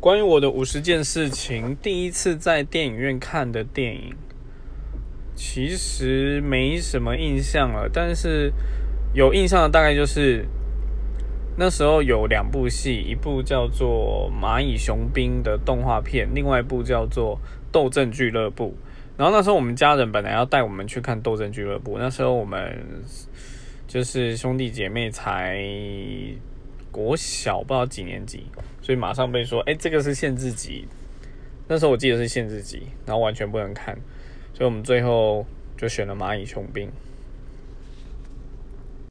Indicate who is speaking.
Speaker 1: 关于我的五十件事情，第一次在电影院看的电影，其实没什么印象了。但是有印象的大概就是那时候有两部戏，一部叫做《蚂蚁雄兵》的动画片，另外一部叫做《斗阵俱乐部》。然后那时候我们家人本来要带我们去看《斗阵俱乐部》，那时候我们就是兄弟姐妹才国小，不知道几年级。所以马上被说，哎，这个是限制级。那时候我记得是限制级，然后完全不能看。所以我们最后就选了《蚂蚁雄兵》。